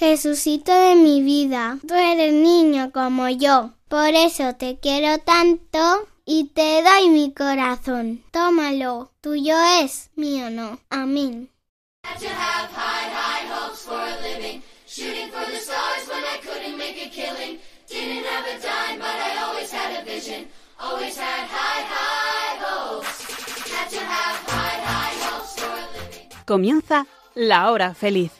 Jesucito de mi vida, tú eres niño como yo, por eso te quiero tanto y te doy mi corazón. Tómalo, tuyo es, mío no. Amén. Comienza la hora feliz.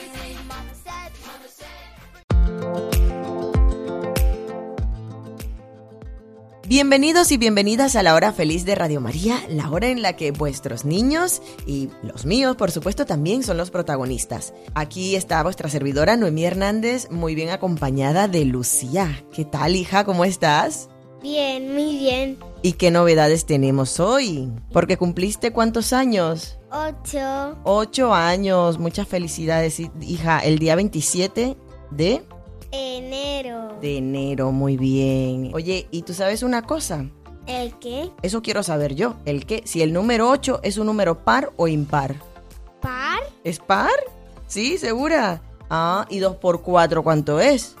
Bienvenidos y bienvenidas a la hora feliz de Radio María, la hora en la que vuestros niños y los míos, por supuesto, también son los protagonistas. Aquí está vuestra servidora Noemí Hernández, muy bien acompañada de Lucía. ¿Qué tal, hija? ¿Cómo estás? Bien, muy bien. ¿Y qué novedades tenemos hoy? Porque cumpliste cuántos años? Ocho. Ocho años. Muchas felicidades, hi- hija. El día 27 de, Enero. De enero. Muy bien. Oye, ¿y tú sabes una cosa? ¿El qué? Eso quiero saber yo. ¿El qué? Si el número 8 es un número par o impar. ¿Par? ¿Es par? Sí, segura. Ah, ¿y 2 por 4 cuánto es?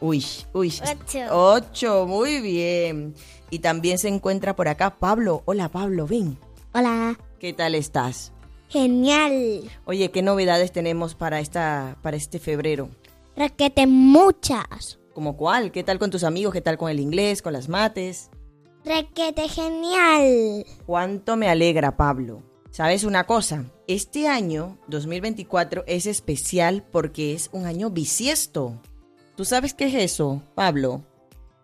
Uy, uy. Ocho. 8, muy bien. Y también se encuentra por acá Pablo. Hola Pablo, ven. Hola. ¿Qué tal estás? Genial. Oye, ¿qué novedades tenemos para esta para este febrero? Raquete muchas. ¿Como cuál? ¿Qué tal con tus amigos? ¿Qué tal con el inglés, con las mates? Requete genial. Cuánto me alegra, Pablo. ¿Sabes una cosa? Este año, 2024, es especial porque es un año bisiesto. ¿Tú sabes qué es eso, Pablo?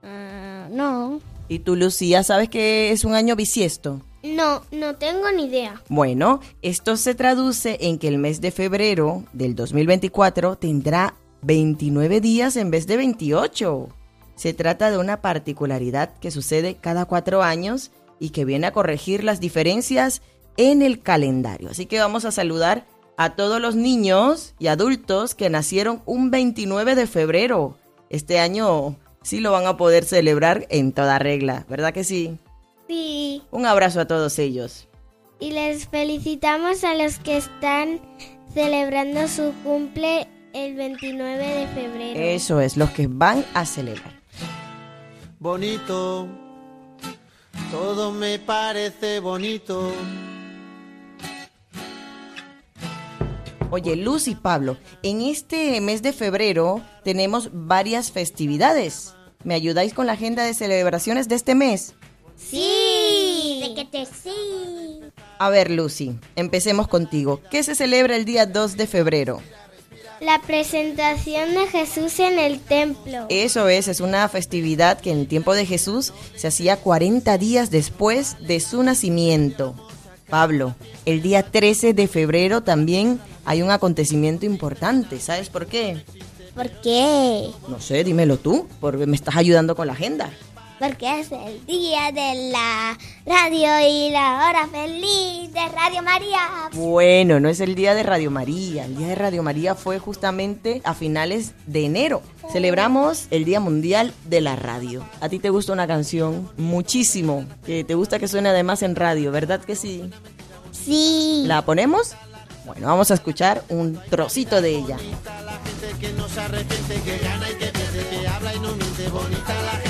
Ah, no. ¿Y tú, Lucía, sabes qué es un año bisiesto? No, no tengo ni idea. Bueno, esto se traduce en que el mes de febrero del 2024 tendrá 29 días en vez de 28. Se trata de una particularidad que sucede cada cuatro años y que viene a corregir las diferencias en el calendario. Así que vamos a saludar a todos los niños y adultos que nacieron un 29 de febrero. Este año sí lo van a poder celebrar en toda regla, ¿verdad que sí? Sí. Un abrazo a todos ellos. Y les felicitamos a los que están celebrando su cumple el 29 de febrero. Eso es, los que van a celebrar. bonito, todo me parece bonito. Oye, Luz y Pablo, en este mes de febrero tenemos varias festividades. ¿Me ayudáis con la agenda de celebraciones de este mes? Sí. Requete sí. A ver, Lucy, empecemos contigo. ¿Qué se celebra el día 2 de febrero? La presentación de Jesús en el templo. Eso es, es una festividad que en el tiempo de Jesús se hacía 40 días después de su nacimiento. Pablo, el día 13 de febrero también hay un acontecimiento importante. ¿Sabes por qué? ¿Por qué? No sé, dímelo tú, porque me estás ayudando con la agenda. Porque es el día de la radio y la hora feliz de Radio María. Bueno, no es el día de Radio María. El día de Radio María fue justamente a finales de enero. Celebramos el Día Mundial de la Radio. ¿A ti te gusta una canción? Muchísimo. Que te gusta que suene además en radio, ¿verdad que sí? Sí. ¿La ponemos? Bueno, vamos a escuchar un trocito de ella. La gente que no se arrepiente, que gana y que pierde, que habla y no miente, bonita la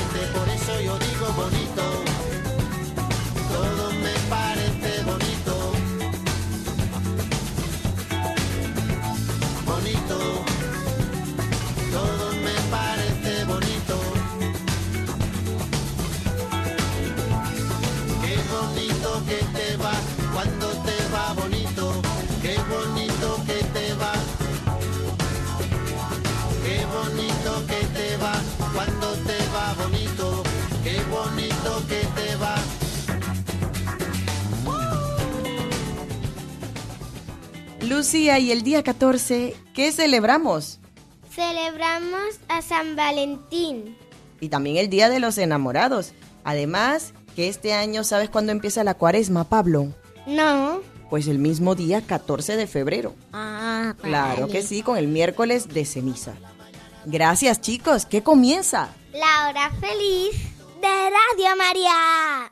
Lucía, y el día 14, ¿qué celebramos? Celebramos a San Valentín. Y también el Día de los Enamorados. Además, que este año, ¿sabes cuándo empieza la cuaresma, Pablo? No. Pues el mismo día 14 de febrero. Ah, Claro que sí, con el miércoles de ceniza. Gracias chicos, ¿qué comienza? La hora feliz de Radio María.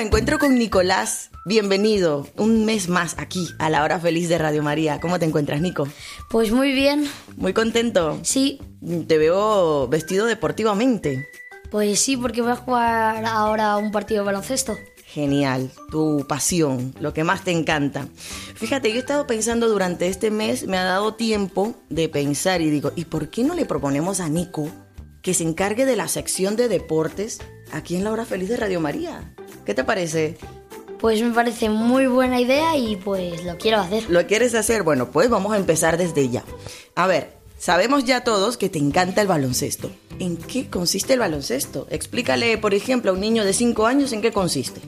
Me encuentro con Nicolás. Bienvenido un mes más aquí a la hora feliz de Radio María. ¿Cómo te encuentras, Nico? Pues muy bien, Muy contento. sí, Te veo vestido deportivamente. pues sí, porque voy a jugar ahora un partido de baloncesto. Genial, tu pasión, lo que más te encanta. Fíjate, yo he estado pensando durante este mes, me ha dado tiempo de pensar y digo, ¿y por qué no le proponemos a Nico que se encargue de la sección de deportes aquí en la hora feliz de Radio María? ¿Qué te parece? Pues me parece muy buena idea y pues lo quiero hacer. ¿Lo quieres hacer? Bueno, pues vamos a empezar desde ya. A ver, sabemos ya todos que te encanta el baloncesto. ¿En qué consiste el baloncesto? Explícale, por ejemplo, a un niño de 5 años en qué consiste.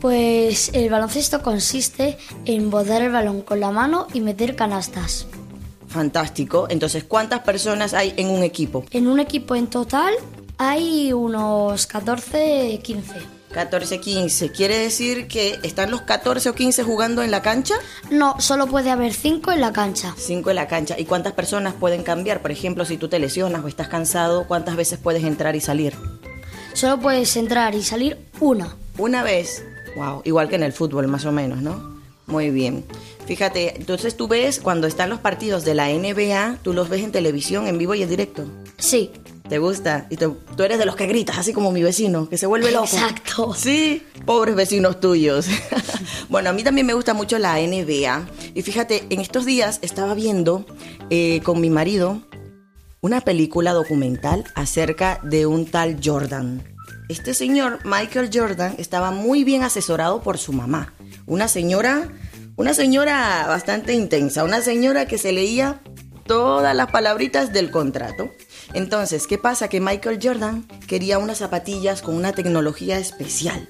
Pues el baloncesto consiste en botar el balón con la mano y meter canastas. Fantástico. Entonces, ¿cuántas personas hay en un equipo? En un equipo en total hay unos 14, 15. 14, 15. ¿Quiere decir que están los 14 o 15 jugando en la cancha? No, solo puede haber 5 en la cancha. 5 en la cancha. ¿Y cuántas personas pueden cambiar? Por ejemplo, si tú te lesionas o estás cansado, ¿cuántas veces puedes entrar y salir? Solo puedes entrar y salir una. Una vez. Wow, igual que en el fútbol, más o menos, ¿no? Muy bien. Fíjate, entonces tú ves cuando están los partidos de la NBA, tú los ves en televisión, en vivo y en directo. Sí, ¿Te gusta? Y tú, tú eres de los que gritas, así como mi vecino, que se vuelve loco. Exacto. Sí, pobres vecinos tuyos. bueno, a mí también me gusta mucho la NBA. Y fíjate, en estos días estaba viendo eh, con mi marido una película documental acerca de un tal Jordan. Este señor, Michael Jordan, estaba muy bien asesorado por su mamá. Una señora, una señora bastante intensa, una señora que se leía todas las palabritas del contrato. Entonces, ¿qué pasa? Que Michael Jordan quería unas zapatillas con una tecnología especial.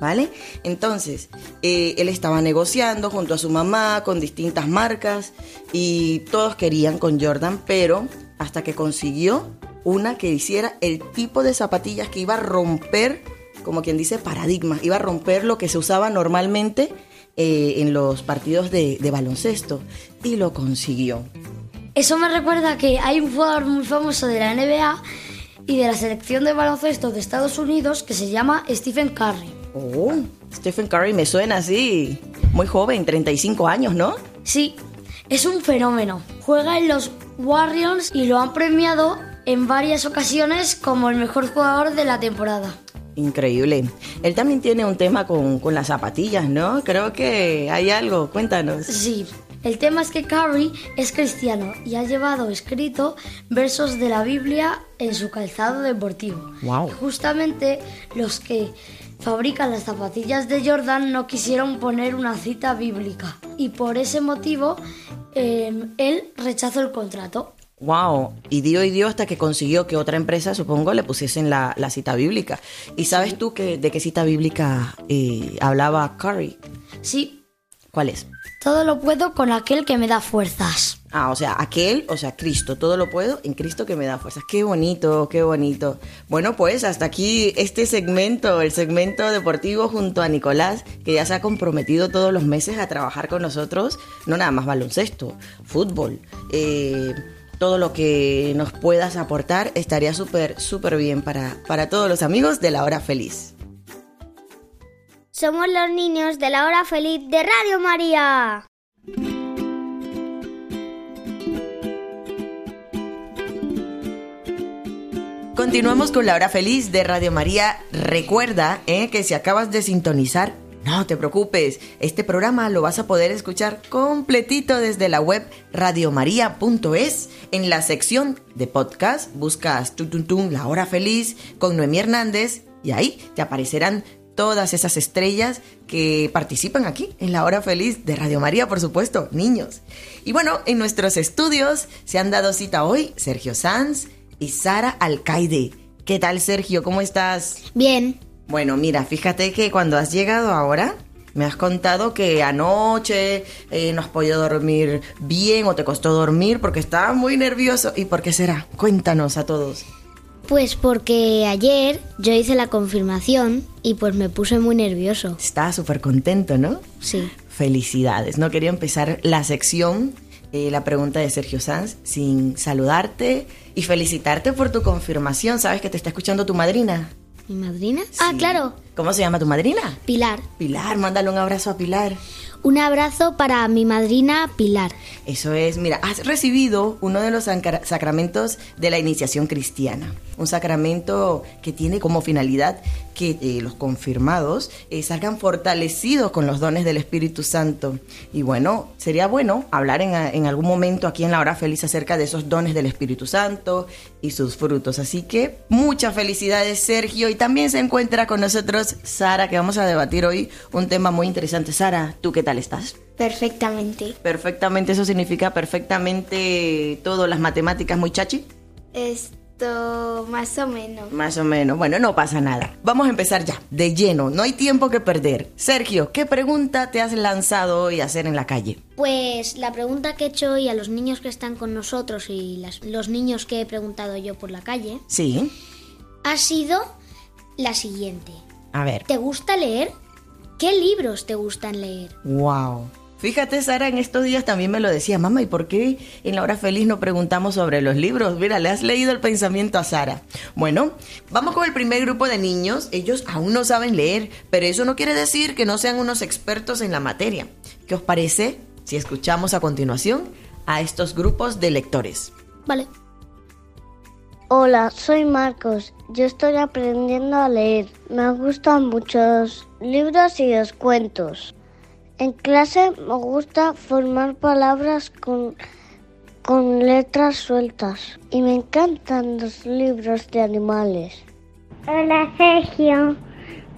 ¿Vale? Entonces, eh, él estaba negociando junto a su mamá con distintas marcas y todos querían con Jordan, pero hasta que consiguió una que hiciera el tipo de zapatillas que iba a romper, como quien dice, paradigmas, iba a romper lo que se usaba normalmente eh, en los partidos de, de baloncesto y lo consiguió. Eso me recuerda que hay un jugador muy famoso de la NBA y de la selección de baloncesto de Estados Unidos que se llama Stephen Curry. Oh, Stephen Curry me suena así, muy joven, 35 años, ¿no? Sí, es un fenómeno. Juega en los Warriors y lo han premiado en varias ocasiones como el mejor jugador de la temporada. Increíble. Él también tiene un tema con, con las zapatillas, ¿no? Creo que hay algo, cuéntanos. Sí, el tema es que Curry es cristiano y ha llevado escrito versos de la Biblia en su calzado deportivo. Y justamente los que fabrican las zapatillas de Jordan no quisieron poner una cita bíblica y por ese motivo eh, él rechazó el contrato. Wow, y dio y dio hasta que consiguió que otra empresa, supongo, le pusiesen la, la cita bíblica. ¿Y sabes tú que, de qué cita bíblica eh, hablaba Curry? Sí, ¿Cuál es? todo lo puedo con aquel que me da fuerzas. Ah, o sea, aquel, o sea, Cristo, todo lo puedo en Cristo que me da fuerzas. Qué bonito, qué bonito. Bueno, pues hasta aquí este segmento, el segmento deportivo junto a Nicolás, que ya se ha comprometido todos los meses a trabajar con nosotros, no nada más baloncesto, fútbol, eh, todo lo que nos puedas aportar estaría súper, súper bien para, para todos los amigos de la hora feliz. Somos los niños de la hora feliz de Radio María. Continuamos con la hora feliz de Radio María. Recuerda eh, que si acabas de sintonizar, no te preocupes, este programa lo vas a poder escuchar completito desde la web radiomaria.es. En la sección de podcast buscas tun, la hora feliz con Noemí Hernández y ahí te aparecerán todas esas estrellas que participan aquí en la hora feliz de Radio María, por supuesto, niños. Y bueno, en nuestros estudios se han dado cita hoy Sergio Sanz y Sara Alcaide. ¿Qué tal, Sergio? ¿Cómo estás? Bien. Bueno, mira, fíjate que cuando has llegado ahora, Me has contado que anoche eh, no has podido dormir bien o te costó dormir porque estabas muy nervioso. ¿Y por qué será? Cuéntanos a todos. Pues porque ayer yo hice la confirmación y pues me puse muy nervioso. Estaba súper contento, ¿no? Sí. Felicidades. No quería empezar la sección, eh, la pregunta de Sergio Sanz, sin saludarte y felicitarte por tu confirmación. ¿Sabes que te está escuchando tu madrina? ¿Mi madrina? Ah, claro. ¿Cómo se llama tu madrina? Pilar. Pilar, mándale un abrazo a Pilar. Un abrazo para mi madrina Pilar. Eso es, mira, has recibido uno de los sacramentos de la iniciación cristiana. Un sacramento que tiene como finalidad que eh, los confirmados eh, salgan fortalecidos con los dones del Espíritu Santo. Y bueno, sería bueno hablar en algún momento aquí en la hora feliz acerca de esos dones del Espíritu Santo y sus frutos. Así que muchas felicidades, Sergio. Y también se encuentra con nosotros Sara, que vamos a debatir hoy un tema muy interesante. Sara, ¿tú qué tal estás? Perfectamente. Perfectamente, eso significa perfectamente todo, las matemáticas muy chachi. Esto más o menos. Más o menos. Bueno, no pasa nada. Vamos a empezar ya, de lleno. No hay tiempo que perder. Sergio, ¿qué pregunta te has lanzado hoy a hacer en la calle? Pues la pregunta que he hecho hoy a los niños que están con nosotros y las- los niños que he preguntado yo por la calle Sí. ha sido la siguiente. A ver. ¿Te gusta leer? ¿Qué libros te gustan leer? Wow. Fíjate, Sara, en estos días también me lo decía, mamá, ¿y por qué en la hora feliz no preguntamos sobre los libros? Mira, le has leído el pensamiento a Sara. Bueno, vamos con el primer grupo de niños. Ellos aún no saben leer, pero eso no quiere decir que no sean unos expertos en la materia. ¿Qué os parece si escuchamos a continuación a estos grupos de lectores? Vale. Hola, soy Marcos. Yo estoy aprendiendo a leer. Me gustan muchos libros y los cuentos. En clase me gusta formar palabras con, con letras sueltas. Y me encantan los libros de animales. Hola Sergio,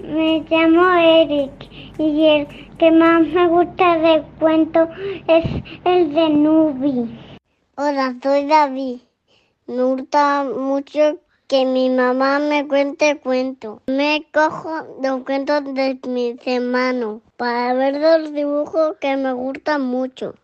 me llamo Eric y el que más me gusta de cuento es el de Nubi. Hola, soy David. Me gusta mucho que mi mamá me cuente cuentos. Me cojo los cuentos de mis hermanos para ver los dibujos que me gustan mucho.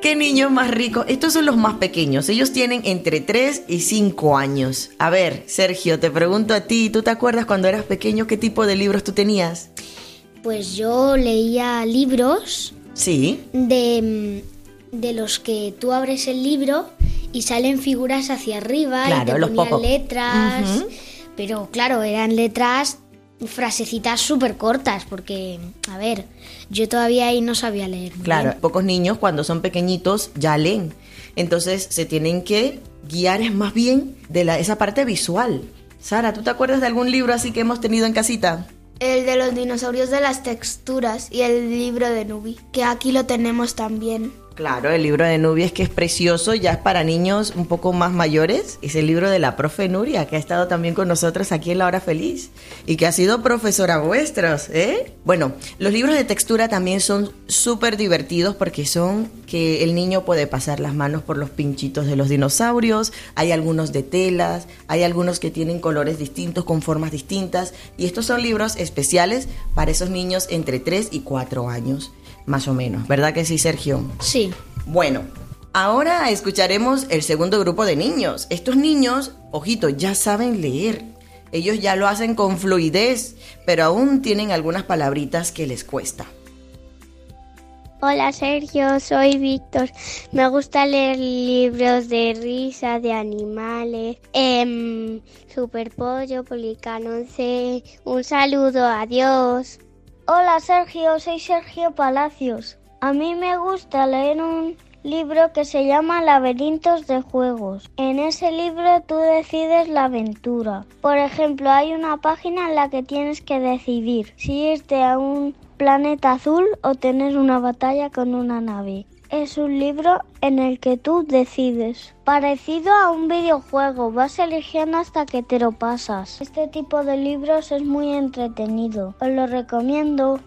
¿Qué niños más ricos? Estos son los más pequeños. Ellos tienen entre 3 y 5 años. A ver, Sergio, te pregunto a ti, ¿tú te acuerdas cuando eras pequeño qué tipo de libros tú tenías? Pues yo leía libros Sí. de, de los que tú abres el libro y salen figuras hacia arriba Claro, y te los ponían letras. Pero claro, eran letras, frasecitas súper cortas, porque, a ver, yo todavía ahí no sabía leer. Claro, bien. pocos niños cuando son pequeñitos ya leen. Entonces se tienen que guiar es más bien de la, esa parte visual. Sara, ¿tú te acuerdas de algún libro así que hemos tenido en casita? El de los dinosaurios de las texturas y el libro de Nubi, que aquí lo tenemos también. Claro, el libro de Nubia es que es precioso, ya es para niños un poco más mayores. Es el libro de la profe Nuria, que ha estado también con nosotros aquí en La Hora Feliz y que ha sido profesora vuestros, ¿eh? Bueno, los libros de textura también son súper divertidos porque son que el niño puede pasar las manos por los pinchitos de los dinosaurios, hay algunos de telas, hay algunos que tienen colores distintos, con formas distintas, y estos son libros especiales para esos niños entre 3 y 4 años, más o menos. ¿Verdad que sí, Sergio? Sí. Bueno, ahora escucharemos el segundo grupo de niños. Estos niños, ojito, ya saben leer. Ellos ya lo hacen con fluidez, pero aún tienen algunas palabritas que les cuesta. Hola Sergio, soy Víctor. Me gusta leer libros de risa, de animales. Eh, Super Pollo, Policano 11. Un saludo, adiós. Hola Sergio, soy Sergio Palacios. A mí me gusta leer un libro que se llama Laberintos de Juegos. En ese libro tú decides la aventura. Por ejemplo, hay una página en la que tienes que decidir si irte a un planeta azul o tener una batalla con una nave. Es un libro en el que tú decides. Parecido a un videojuego, vas eligiendo hasta que te lo pasas. Este tipo de libros es muy entretenido. Os lo recomiendo.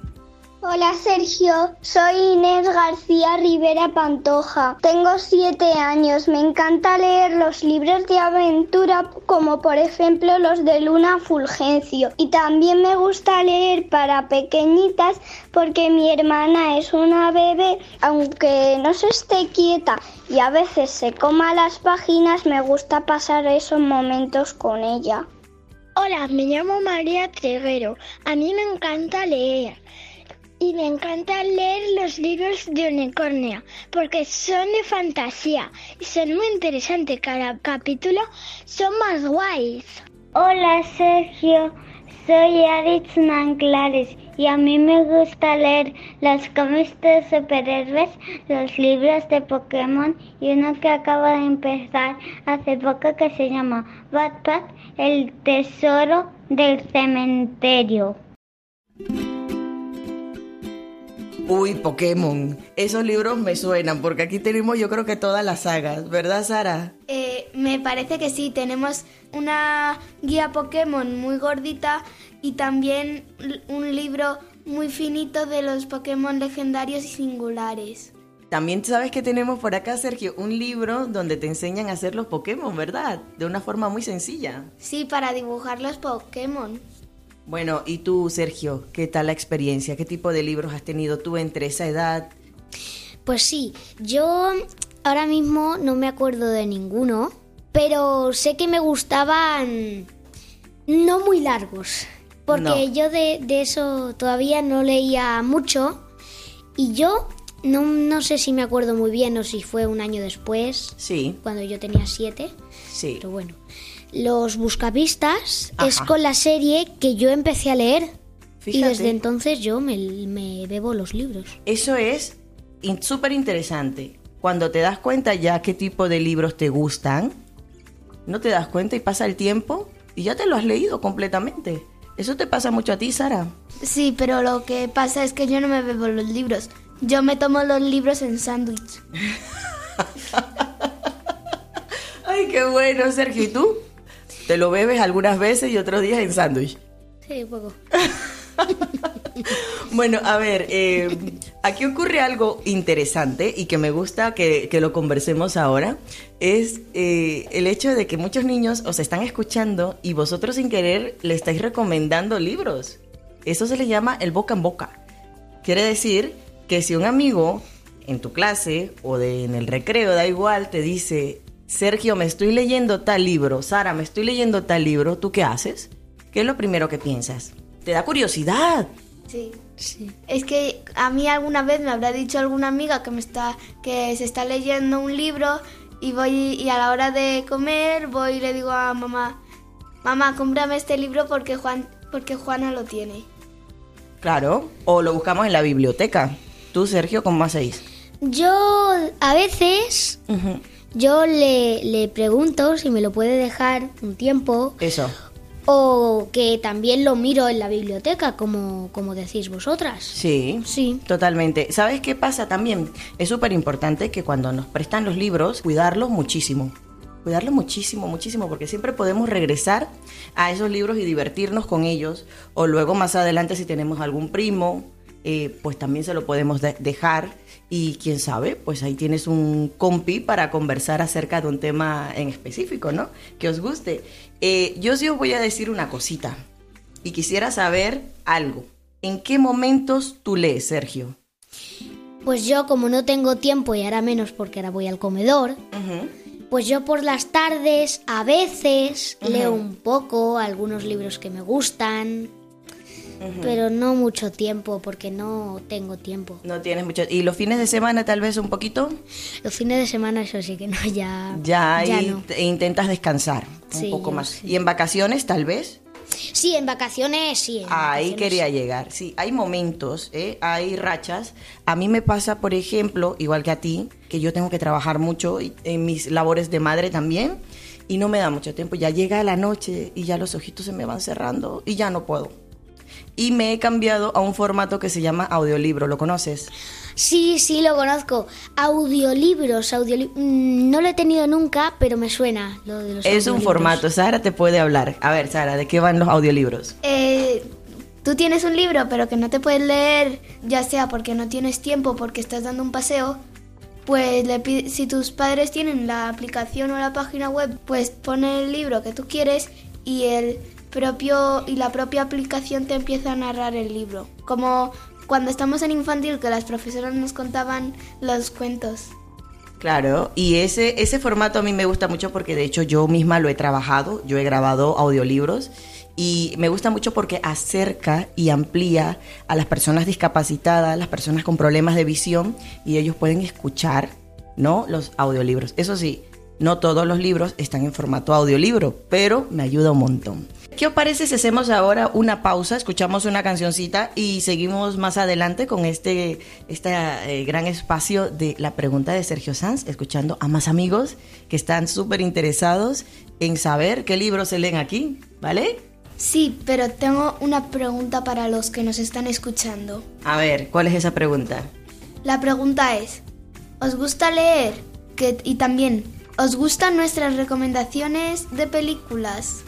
Hola Sergio, soy Inés García Rivera Pantoja. Tengo siete años. Me encanta leer los libros de aventura como por ejemplo los de Luna Fulgencio. Y también me gusta leer para pequeñitas porque mi hermana es una bebé. Aunque no se esté quieta y a veces se coma las páginas, me gusta pasar esos momentos con ella. Hola, me llamo María Triguero. A mí me encanta leer y me encanta leer los libros de unicornio porque son de fantasía y son muy interesantes. Cada capítulo son más guays. Hola Sergio, soy Aritz Manglares y a mí me gusta leer los cómics de superhéroes, los libros de Pokémon y uno que acaba de empezar hace poco que se llama Backpack, el tesoro del cementerio. Uy, Pokémon. Esos libros me suenan porque aquí tenemos yo creo que todas las sagas, ¿verdad, Sara? Eh, me parece que sí, tenemos una guía Pokémon muy gordita y también un libro muy finito de los Pokémon legendarios y singulares. También sabes que tenemos por acá, Sergio, un libro donde te enseñan a hacer los Pokémon, ¿verdad? De una forma muy sencilla. Sí, para dibujar los Pokémon. Bueno, y tú, Sergio, ¿qué tal la experiencia? ¿Qué tipo de libros has tenido tú entre esa edad? Pues sí, yo ahora mismo no me acuerdo de ninguno, pero sé que me gustaban no muy largos, porque No. yo de, de eso todavía no leía mucho y yo no, no sé si me acuerdo muy bien o si fue un año después, Sí, cuando yo tenía siete, sí. pero bueno. Los buscapistas es con la serie que yo empecé a leer y desde entonces yo me, me bebo los libros. Eso es in- súper interesante. Cuando te das cuenta ya qué tipo de libros te gustan, no te das cuenta y pasa el tiempo y ya te lo has leído completamente. ¿Eso te pasa mucho a ti, Sara? Sí, pero lo que pasa es que yo no me bebo los libros. Yo me tomo los libros en sándwich. Ay, qué bueno, Sergio. ¿Y tú? Te lo bebes algunas veces y otros días en sándwich. Sí, poco. Bueno, a ver, eh, aquí ocurre algo interesante y que me gusta que, que lo conversemos ahora. Es eh, el hecho de que muchos niños os están escuchando y vosotros sin querer le estáis recomendando libros. Eso se le llama el boca en boca. Quiere decir que si un amigo en tu clase o de, en el recreo, da igual, te dice, Sergio, me estoy leyendo tal libro, Sara, me estoy leyendo tal libro, ¿tú qué haces? ¿Qué es lo primero que piensas? Te da curiosidad. Sí. Sí. Es que a mí alguna vez me habrá dicho alguna amiga que me está que se está leyendo un libro y voy y a la hora de comer voy y le digo a mamá, mamá, cómprame este libro porque Juan porque Juana lo tiene. Claro, o lo buscamos en la biblioteca. Tú, Sergio, ¿cómo hacéis? Yo a veces yo le, le pregunto si me lo puede dejar un tiempo Eso. o que también lo miro en la biblioteca como, como decís vosotras. Sí, Sí. totalmente. ¿Sabes qué pasa también? Es súper importante que cuando nos prestan los libros, cuidarlos muchísimo. Cuidarlos muchísimo, muchísimo, porque siempre podemos regresar a esos libros y divertirnos con ellos. O luego más adelante si tenemos algún primo, eh, pues también se lo podemos de- dejar. Y quién sabe, pues ahí tienes un compi para conversar acerca de un tema en específico, ¿no? Que os guste. Eh, yo sí os voy a decir una cosita. Y quisiera saber algo. ¿En qué momentos tú lees, Sergio? Pues yo como no tengo tiempo y ahora menos porque ahora voy al comedor, pues yo por las tardes a veces leo un poco algunos libros que me gustan, pero no mucho tiempo porque no tengo tiempo. No tienes mucho. ¿Y los fines de semana tal vez un poquito? Los fines de semana eso sí que no, ya, Ya ahí no. te- intentas descansar un Sí, poco más. sí. ¿Y en vacaciones tal vez? Sí, en vacaciones sí. en Ahí vacaciones quería llegar. Sí, hay momentos, ¿eh? hay rachas. A mí me pasa, por ejemplo, igual que a ti, que yo tengo que trabajar mucho y- en mis labores de madre también y no me da mucho tiempo. Ya llega la noche y ya los ojitos se me van cerrando y ya no puedo. Y me he cambiado a un formato que se llama audiolibro. ¿Lo conoces? Sí, sí, lo conozco. Audiolibros, audioli- mm, no lo he tenido nunca, pero me suena lo de los Es un formato. Sara te puede hablar. A ver, Sara, ¿de qué van los audiolibros? Eh, tú tienes un libro pero que no te puedes leer, ya sea porque no tienes tiempo, porque estás dando un paseo, pues le si tus padres tienen la aplicación o la página web, pues pone el libro que tú quieres y el propio y la propia aplicación te empieza a narrar el libro, como cuando estamos en infantil que las profesoras nos contaban los cuentos. Claro, y ese, ese formato a mí me gusta mucho porque de hecho yo misma lo he trabajado, yo he grabado audiolibros y me gusta mucho porque acerca y amplía a las personas discapacitadas, las personas con problemas de visión y ellos pueden escuchar, ¿no? Los audiolibros. Eso sí, no todos los libros están en formato audiolibro, pero me ayuda un montón. ¿Qué os parece si hacemos ahora una pausa, escuchamos una cancioncita y seguimos más adelante con este, este eh, gran espacio de la pregunta de Sergio Sanz, escuchando a más amigos que están súper interesados en saber qué libros se leen aquí, ¿vale? Sí, pero tengo una pregunta para los que nos están escuchando. A ver, ¿cuál es esa pregunta? La pregunta es, ¿os gusta leer? Que, y también, ¿os gustan nuestras recomendaciones de películas?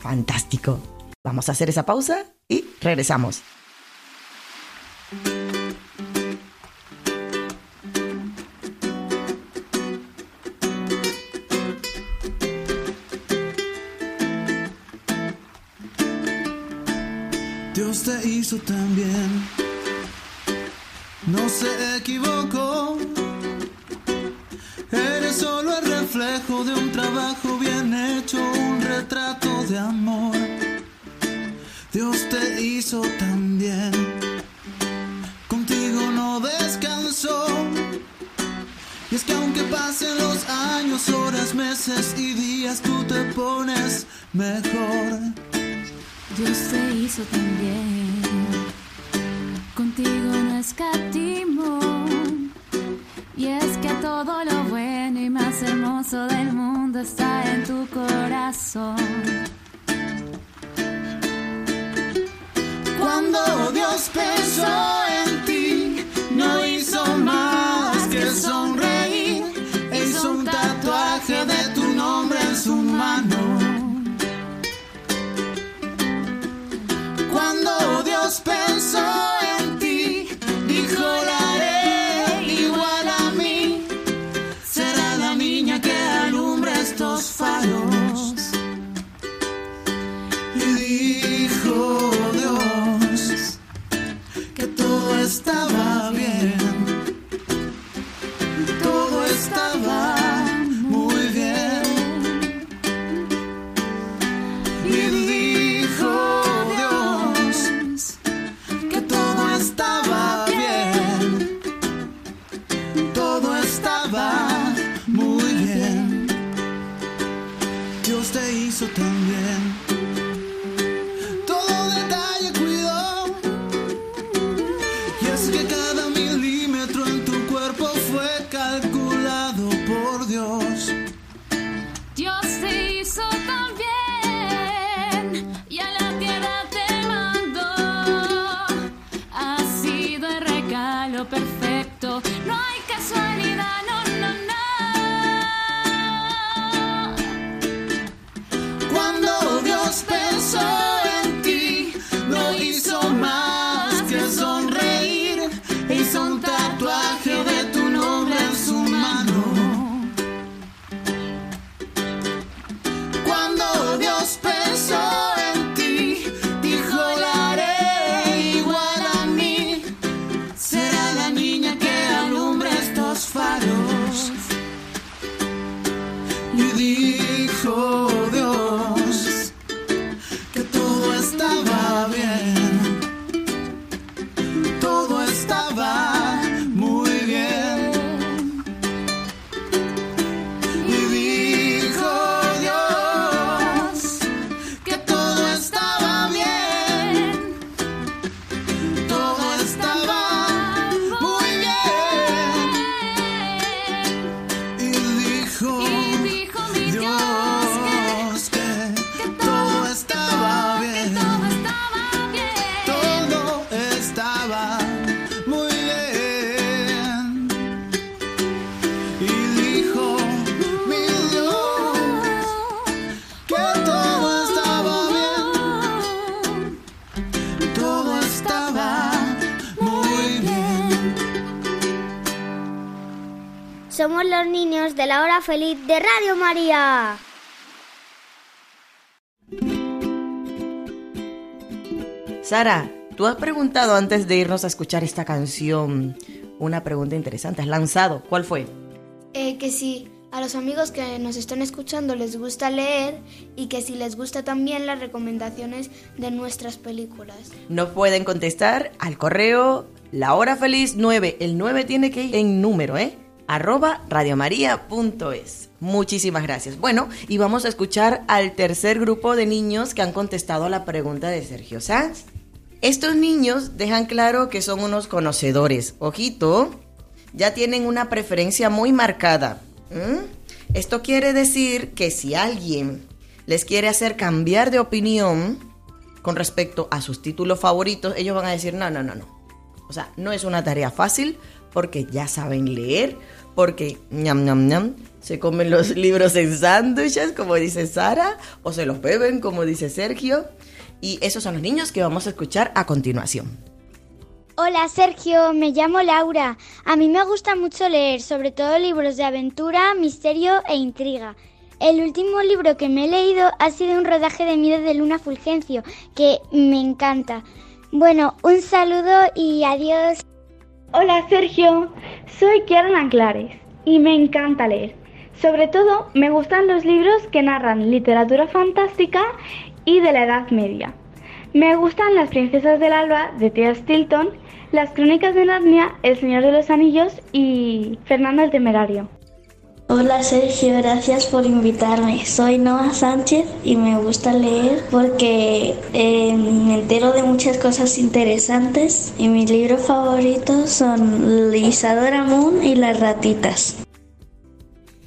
Fantástico. Vamos a hacer esa pausa y regresamos. Dios te hizo también. No se equivocó. Eres solo el reflejo de un trabajo bien hecho, un retrato de amor. Dios te hizo también. Contigo no descansó. Y es que aunque pasen los años, horas, meses y días, tú te pones mejor. Dios te hizo también. Contigo no escatimó. Y es que todo lo bueno hermoso del mundo está en tu corazón. Cuando Dios pensó en ti, no hizo más que sonreír. Hizo un tatuaje de tu nombre en su mano. Cuando Dios pensó feliz de Radio María. Sara, tú has preguntado antes de irnos a escuchar esta canción una pregunta interesante. Has lanzado. ¿Cuál fue? Eh, que si a los amigos que nos están escuchando les gusta leer y que si les gusta también las recomendaciones de nuestras películas. Nos pueden contestar al correo la hora feliz 9. El 9 tiene que ir en número, ¿eh? Arroba radiomaria.es. Muchísimas gracias. Bueno, y vamos a escuchar al tercer grupo de niños que han contestado a la pregunta de Sergio Sanz. Estos niños dejan claro que son unos conocedores. Ojito, ya tienen una preferencia muy marcada. ¿Mm? Esto quiere decir que si alguien les quiere hacer cambiar de opinión con respecto a sus títulos favoritos, ellos van a decir, no, no, no, no. O sea, no es una tarea fácil porque ya saben leer, porque ñam, ñam, ñam, se comen los libros en sándwiches, como dice Sara, o se los beben, como dice Sergio. Y esos son los niños que vamos a escuchar a continuación. Hola Sergio, me llamo Laura. A mí me gusta mucho leer, sobre todo libros de aventura, misterio e intriga. El último libro que me he leído ha sido un rodaje de miedo de Luna Fulgencio, que me encanta. Bueno, un saludo y adiós. Hola Sergio, soy Kieran Anclares y me encanta leer. Sobre todo me gustan los libros que narran literatura fantástica y de la Edad Media. Me gustan Las Princesas del Alba de Tia Stilton, Las Crónicas de Narnia, El Señor de los Anillos y Fernando el Temerario. Hola Sergio, gracias por invitarme. Soy Noah Sánchez y me gusta leer porque eh, me entero de muchas cosas interesantes y mis libros favoritos son Isadora Moon y Las Ratitas.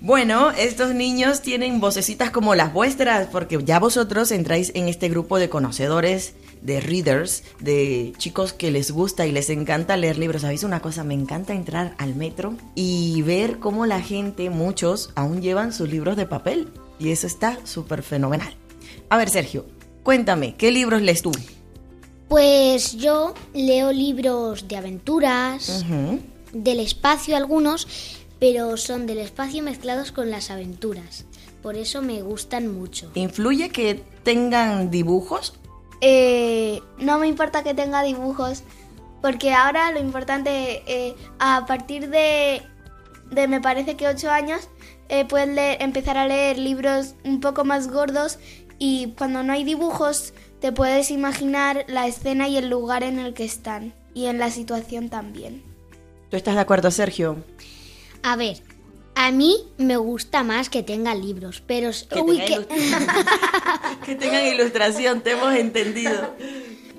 Bueno, estos niños tienen vocecitas como las vuestras, porque ya vosotros entráis en este grupo de conocedores, de readers, de chicos que les gusta y les encanta leer libros. ¿Sabéis una cosa? Me encanta entrar al metro y ver cómo la gente, muchos, aún llevan sus libros de papel. Y eso está súper fenomenal. A ver, Sergio, cuéntame, ¿qué libros lees tú? Pues yo leo libros de aventuras, del espacio algunos, pero son del espacio mezclados con las aventuras. Por eso me gustan mucho. ¿Influye que tengan dibujos? Eh, no me importa que tenga dibujos, porque ahora lo importante, eh, a partir de, de me parece que 8 años, eh, puedes leer- empezar a leer libros un poco más gordos y cuando no hay dibujos te puedes imaginar la escena y el lugar en el que están y en la situación también. ¿Tú estás de acuerdo, Sergio? A ver, a mí me gusta más que tenga libros, pero... Que uy, tenga que- Que tengan ilustración, te hemos entendido.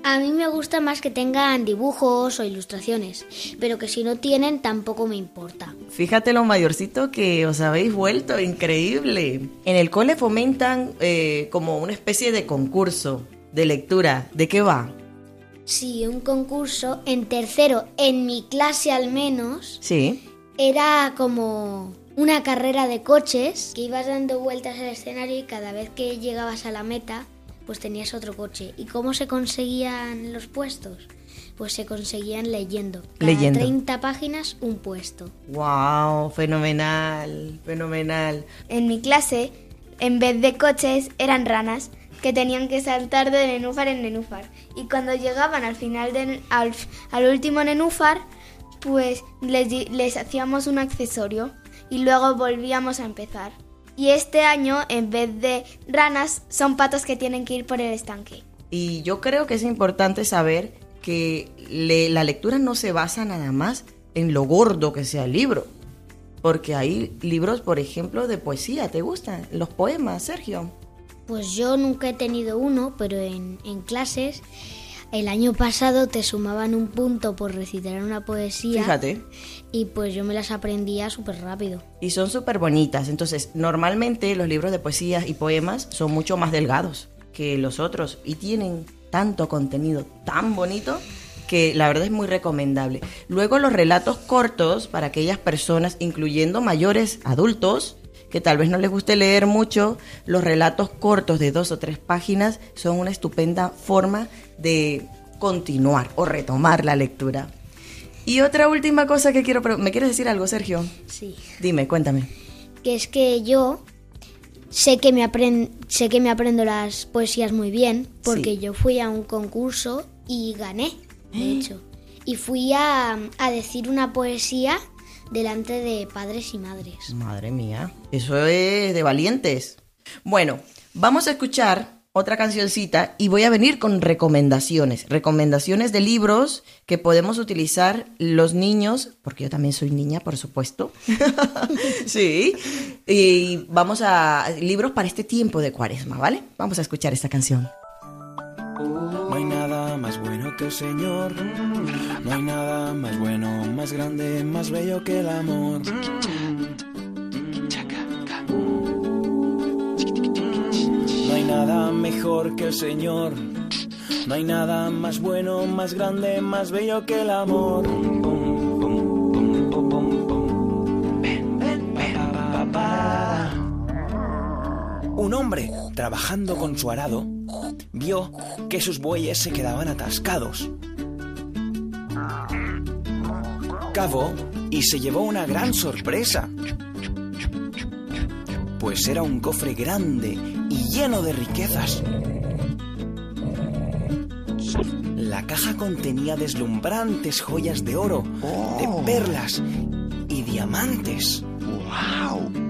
A mí me gusta más que tengan dibujos o ilustraciones, pero que si no tienen tampoco me importa. Fíjate lo mayorcito que os habéis vuelto, increíble. En el cole fomentan eh, como una especie de concurso de lectura. ¿De qué va? Sí, un concurso en tercero, en mi clase al menos, Sí. Era como una carrera de coches que ibas dando vueltas al escenario y cada vez que llegabas a la meta, pues tenías otro coche. ¿Y cómo se conseguían los puestos? Pues se conseguían leyendo. Cada Leyendo. 30 páginas, un puesto. ¡Wow! Fenomenal, fenomenal. En mi clase, en vez de coches, eran ranas que tenían que saltar de nenúfar en nenúfar. Y cuando llegaban al final de, al, al último nenúfar, pues les, les hacíamos un accesorio y luego volvíamos a empezar. Y este año, en vez de ranas, son patos que tienen que ir por el estanque. Y yo creo que es importante saber que le- la lectura no se basa nada más en lo gordo que sea el libro. Porque hay libros, por ejemplo, de poesía. ¿Te gustan? Los poemas, Sergio. Pues yo nunca he tenido uno, pero en, en clases el año pasado te sumaban un punto por recitar una poesía. Fíjate. Y pues yo me las aprendía súper rápido. Y son súper bonitas. Entonces, normalmente los libros de poesía y poemas son mucho más delgados que los otros y tienen tanto contenido tan bonito que la verdad es muy recomendable. Luego los relatos cortos para aquellas personas, incluyendo mayores adultos, que tal vez no les guste leer mucho, los relatos cortos de dos o tres páginas son una estupenda forma de continuar o retomar la lectura. Y otra última cosa que quiero... ¿Me quieres decir algo, Sergio? Sí. Dime, cuéntame. que es que yo sé que me, sé que me aprendo las poesías muy bien, porque Sí. yo fui a un concurso y gané, de hecho. Y fui a, a decir una poesía delante de padres y madres. Madre mía, eso es de valientes. Bueno, vamos a escuchar otra cancioncita y voy a venir con recomendaciones. Recomendaciones de libros que podemos utilizar los niños, porque yo también soy niña, por supuesto. sí. Y vamos a libros para este tiempo de cuaresma, ¿vale? Vamos a escuchar esta canción. Más bueno que el Señor. No hay nada más bueno, más grande, más bello que el amor. No hay nada mejor que el Señor. No hay nada más bueno, más grande, más bello que el amor. Un hombre, trabajando con su arado, vio que sus bueyes se quedaban atascados. Cavó y se llevó una gran sorpresa. Pues era un cofre grande y lleno de riquezas. La caja contenía deslumbrantes joyas de oro, de perlas y diamantes. ¡Wow!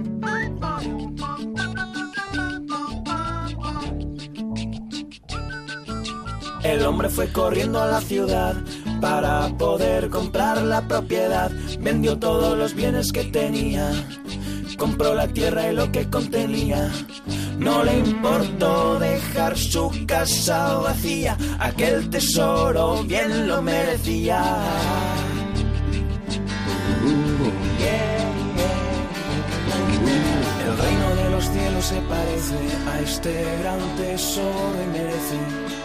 El hombre fue corriendo a la ciudad para poder comprar la propiedad. Vendió todos los bienes que tenía. Compró la tierra y lo que contenía. No le importó dejar su casa vacía. Aquel tesoro bien lo merecía. El reino de los cielos se parece a este gran tesoro y merece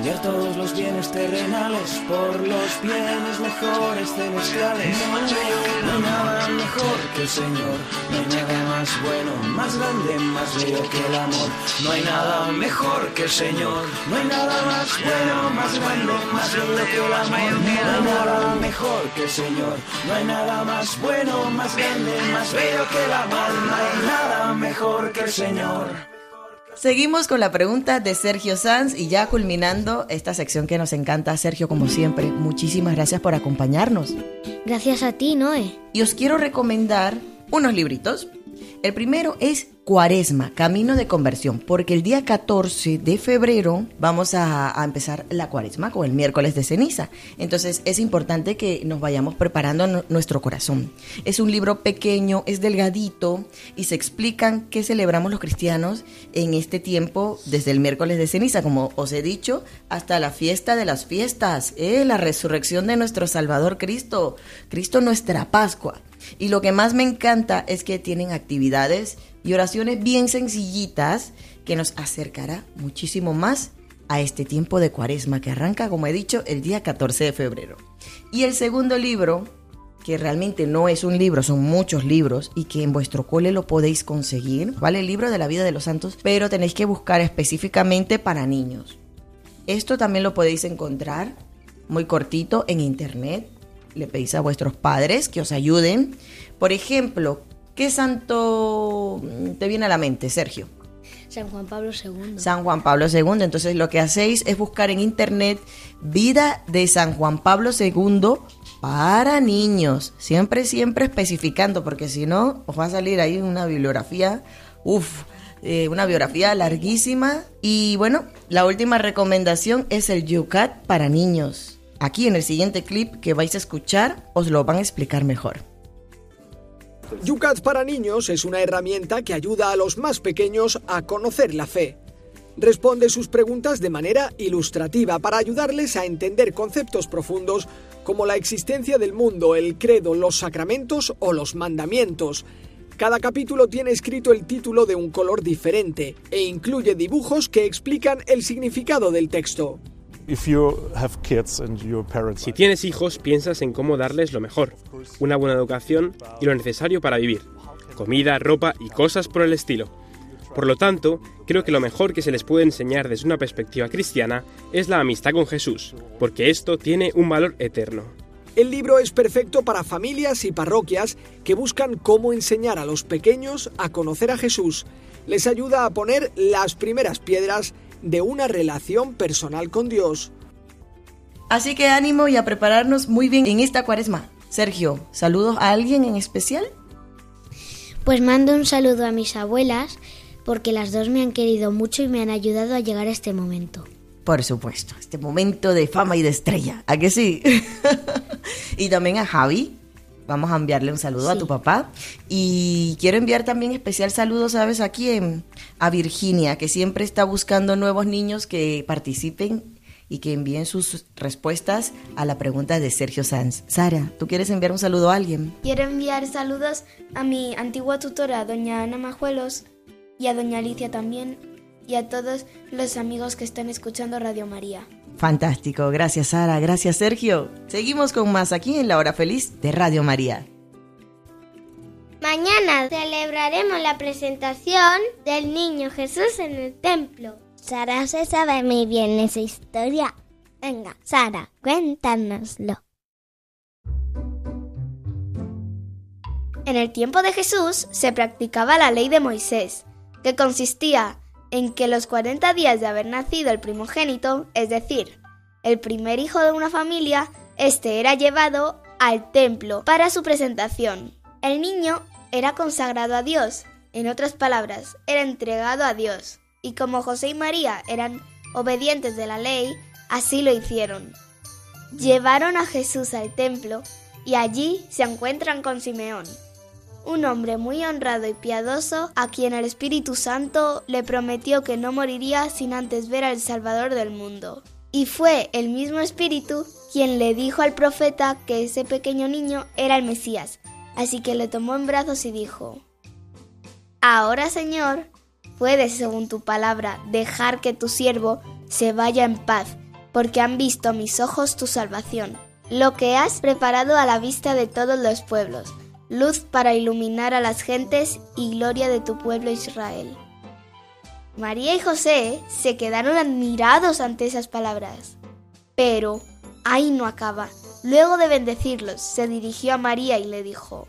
cambiar todos los bienes terrenales por los bienes mejores celestiales. No hay nada mejor que el Señor, no hay nada más bueno, más grande, más bello que el amor. No hay nada mejor que el Señor, no hay nada más bueno, más grande, más bello que el amor. No hay nada mejor que el Señor, no hay nada más bueno, más grande, más bello que el amor. No hay nada mejor que el Señor. Seguimos con la pregunta de Sergio Sanz y ya culminando esta sección que nos encanta, Sergio, como siempre, muchísimas gracias por acompañarnos. Gracias a ti, Noé. Y os quiero recomendar unos libritos. El primero es Cuaresma, Camino de Conversión, porque el día 14 de febrero vamos a, empezar la Cuaresma con el miércoles de ceniza. Entonces es importante que nos vayamos preparando nu- nuestro corazón. Es un libro pequeño, es delgadito y se explican qué celebramos los cristianos en este tiempo desde el miércoles de ceniza, como os he dicho, hasta la fiesta de las fiestas, ¿eh? la resurrección de nuestro Salvador Cristo, Cristo nuestra Pascua. Y lo que más me encanta es que tienen actividades y oraciones bien sencillitas que nos acercará muchísimo más a este tiempo de cuaresma que arranca, como he dicho, el día 14 de febrero. Y el segundo libro, que realmente no es un libro, son muchos libros y que en vuestro cole lo podéis conseguir, ¿vale? El libro de la vida de los santos, pero tenéis que buscar específicamente para niños. Esto también lo podéis encontrar muy cortito en internet. Le pedís a vuestros padres que os ayuden. Por ejemplo, ¿qué santo te viene a la mente, Sergio? San Juan Pablo II. San Juan Pablo II. Entonces lo que hacéis es buscar en internet vida de San Juan Pablo II para niños. Siempre, siempre especificando, porque si no, os va a salir ahí una bibliografía, uff, una biografía larguísima. Y bueno, la última recomendación es el Yucat para niños. Aquí en el siguiente clip que vais a escuchar os lo van a explicar mejor. Yucat para niños es una herramienta que ayuda a los más pequeños a conocer la fe. Responde sus preguntas de manera ilustrativa para ayudarles a entender conceptos profundos como la existencia del mundo, el credo, los sacramentos o los mandamientos. Cada capítulo tiene escrito el título de un color diferente e incluye dibujos que explican el significado del texto. Si tienes hijos, piensas en cómo darles lo mejor, una buena educación y lo necesario para vivir, comida, ropa y cosas por el estilo. Por lo tanto, creo que lo mejor que se les puede enseñar desde una perspectiva cristiana es la amistad con Jesús, porque esto tiene un valor eterno. El libro es perfecto para familias y parroquias que buscan cómo enseñar a los pequeños a conocer a Jesús. Les ayuda a poner las primeras piedras de una relación personal con Dios. Así que ánimo y a prepararnos muy bien en esta cuaresma. Sergio, ¿saludos a alguien en especial? Pues mando un saludo a mis abuelas porque las dos me han querido mucho y me han ayudado a llegar a este momento. Por supuesto, este momento de fama y de estrella, ¿a que sí? y también a Javi, vamos a enviarle un saludo a tu papá. Y quiero enviar también especial saludo, ¿sabes? Aquí en, a Virginia, que siempre está buscando nuevos niños que participen y que envíen sus respuestas a la pregunta de Sergio Sanz. Sara, ¿tú quieres enviar un saludo a alguien? Quiero enviar saludos a mi antigua tutora, doña Ana Majuelos, y a doña Alicia también, y a todos los amigos que están escuchando Radio María. Fantástico, gracias Sara, gracias Sergio. Seguimos con más aquí en la hora feliz de Radio María. Mañana celebraremos la presentación del niño Jesús en el templo. Sara se sabe muy bien esa historia. Venga, Sara, cuéntanoslo. En el tiempo de Jesús se practicaba la ley de Moisés, que consistía en que los 40 días de haber nacido el primogénito, es decir, el primer hijo de una familia, este era llevado al templo para su presentación. El niño era consagrado a Dios, en otras palabras, era entregado a Dios, y como José y María eran obedientes de la ley, así lo hicieron. Llevaron a Jesús al templo y allí se encuentran con Simeón, un hombre muy honrado y piadoso a quien el Espíritu Santo le prometió que no moriría sin antes ver al Salvador del mundo. Y fue el mismo Espíritu quien le dijo al profeta que ese pequeño niño era el Mesías, así que le tomó en brazos y dijo, Ahora Señor, puedes, según tu palabra, dejar que tu siervo se vaya en paz, porque han visto mis ojos tu salvación, lo que has preparado a la vista de todos los pueblos luz para iluminar a las gentes y gloria de tu pueblo Israel. María y José se quedaron admirados ante esas palabras. Pero ahí no acaba. Luego de bendecirlos, se dirigió a María y le dijo,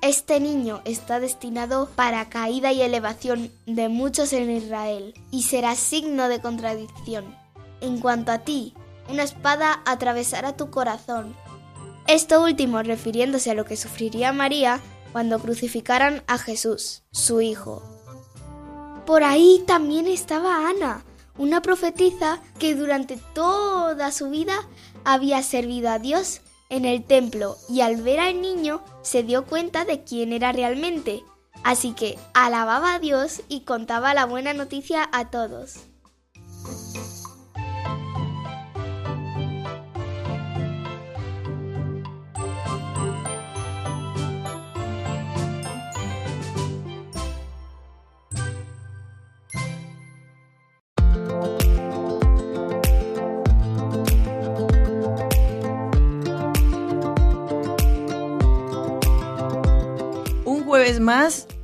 Este niño está destinado para caída y elevación de muchos en Israel, y será signo de contradicción. En cuanto a ti, una espada atravesará tu corazón, esto último refiriéndose a lo que sufriría María cuando crucificaran a Jesús, su hijo. Por ahí también estaba Ana, una profetisa que durante toda su vida había servido a Dios en el templo y al ver al niño se dio cuenta de quién era realmente. Así que alababa a Dios y contaba la buena noticia a todos.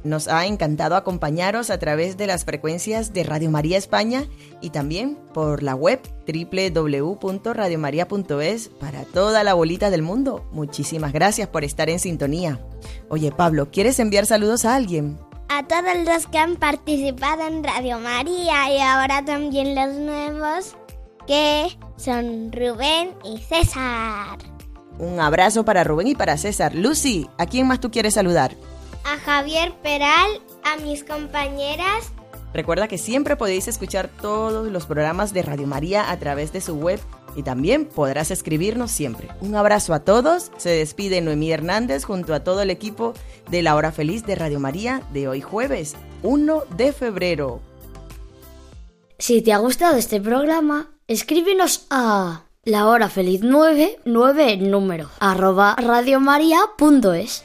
Nos ha encantado acompañaros a través de las frecuencias de Radio María España y también por la web www.radiomaria.es para toda la bolita del mundo. Muchísimas gracias por estar en sintonía. Oye, Pablo, ¿quieres enviar saludos a alguien? A todos los que han participado en Radio María y ahora también los nuevos, que son Rubén y César. Un abrazo para Rubén y para César. Lucy, ¿a quién más tú quieres saludar? A Javier Peral, a mis compañeras. Recuerda que siempre podéis escuchar todos los programas de Radio María a través de su web y también podrás escribirnos siempre. Un abrazo a todos. Se despide Noemí Hernández junto a todo el equipo de La Hora Feliz de Radio María de hoy jueves 1 de febrero. Si te ha gustado este programa, escríbenos a la hora feliz 9, 9 en número, arroba radiomaria.es.